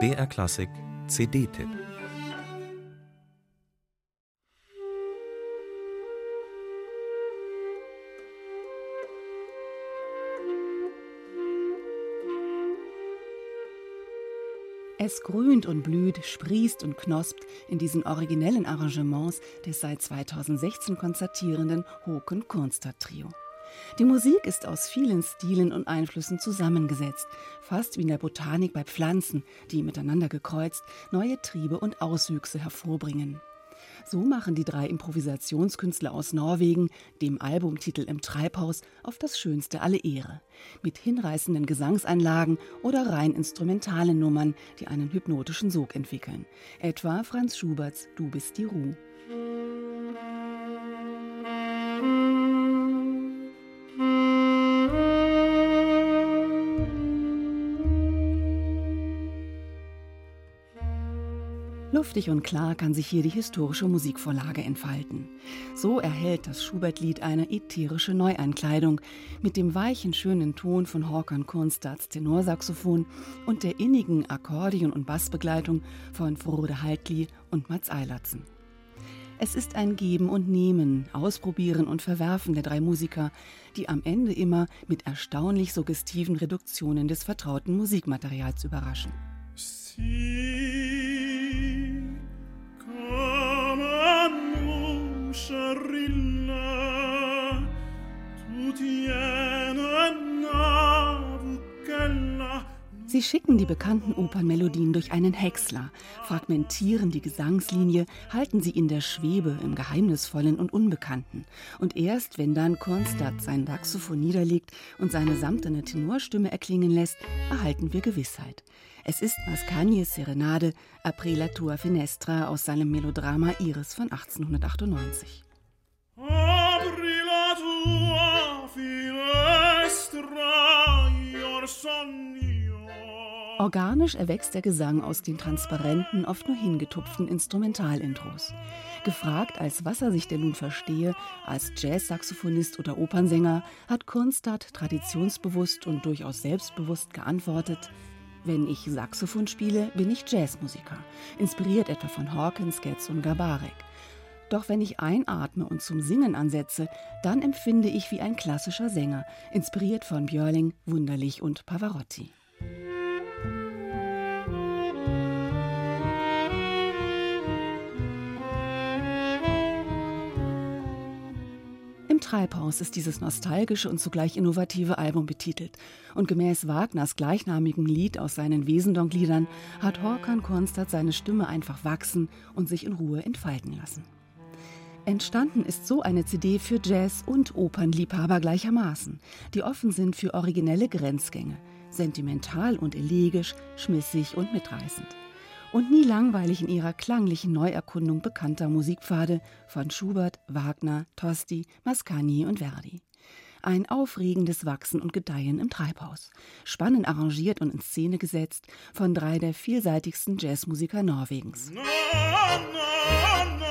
BR Klassik CD-Tipp Es grünt und blüht, sprießt und knospt in diesen originellen Arrangements des seit 2016 konzertierenden Håkon Kornstad Trio. Die Musik ist aus vielen Stilen und Einflüssen zusammengesetzt, fast wie in der Botanik bei Pflanzen, die miteinander gekreuzt neue Triebe und Auswüchse hervorbringen. So machen die drei Improvisationskünstler aus Norwegen dem Albumtitel im Treibhaus auf das Schönste alle Ehre. Mit hinreißenden Gesangseinlagen oder rein instrumentalen Nummern, die einen hypnotischen Sog entwickeln. Etwa Franz Schuberts Du bist die Ruhe. Luftig und klar kann sich hier die historische Musikvorlage entfalten. So erhält das Schubert-Lied eine ätherische Neueinkleidung mit dem weichen, schönen Ton von Håkan Kornstads Tenorsaxophon und der innigen Akkordeon- und Bassbegleitung von Frode Haltli und Mats Eilertsen. Es ist ein Geben und Nehmen, Ausprobieren und Verwerfen der drei Musiker, die am Ende immer mit erstaunlich suggestiven Reduktionen des vertrauten Musikmaterials überraschen. Sie Sie schicken die bekannten Opernmelodien durch einen Häcksler, fragmentieren die Gesangslinie, halten sie in der Schwebe, im Geheimnisvollen und Unbekannten. Und erst, wenn dann Kornstadt sein Saxophon niederlegt und seine samtene Tenorstimme erklingen lässt, erhalten wir Gewissheit. Es ist Mascagnis Serenade Apri la tua finestra aus seinem Melodrama Iris von 1898. Apri la tua finestra, your sogni Organisch erwächst der Gesang aus den transparenten, oft nur hingetupften Instrumentalintros. Gefragt, als was er sich denn nun verstehe, als Jazz-Saxophonist oder Opernsänger, hat Kunstad traditionsbewusst und durchaus selbstbewusst geantwortet: Wenn ich Saxophon spiele, bin ich Jazzmusiker, inspiriert etwa von Hawkins, Getz und Gabarek. Doch wenn ich einatme und zum Singen ansetze, dann empfinde ich wie ein klassischer Sänger, inspiriert von Björling, Wunderlich und Pavarotti. Treibhaus ist dieses nostalgische und zugleich innovative Album betitelt. Und gemäß Wagners gleichnamigen Lied aus seinen Wesendonck-Liedern hat Håkan Konstadt seine Stimme einfach wachsen und sich in Ruhe entfalten lassen. Entstanden ist so eine CD für Jazz- und Opernliebhaber gleichermaßen, die offen sind für originelle Grenzgänge, sentimental und elegisch, schmissig und mitreißend und nie langweilig in ihrer klanglichen Neuerkundung bekannter Musikpfade von Schubert, Wagner, Tosti, Mascagni und Verdi. Ein aufregendes Wachsen und Gedeihen im Treibhaus, spannend arrangiert und in Szene gesetzt von drei der vielseitigsten Jazzmusiker Norwegens. No, no, no.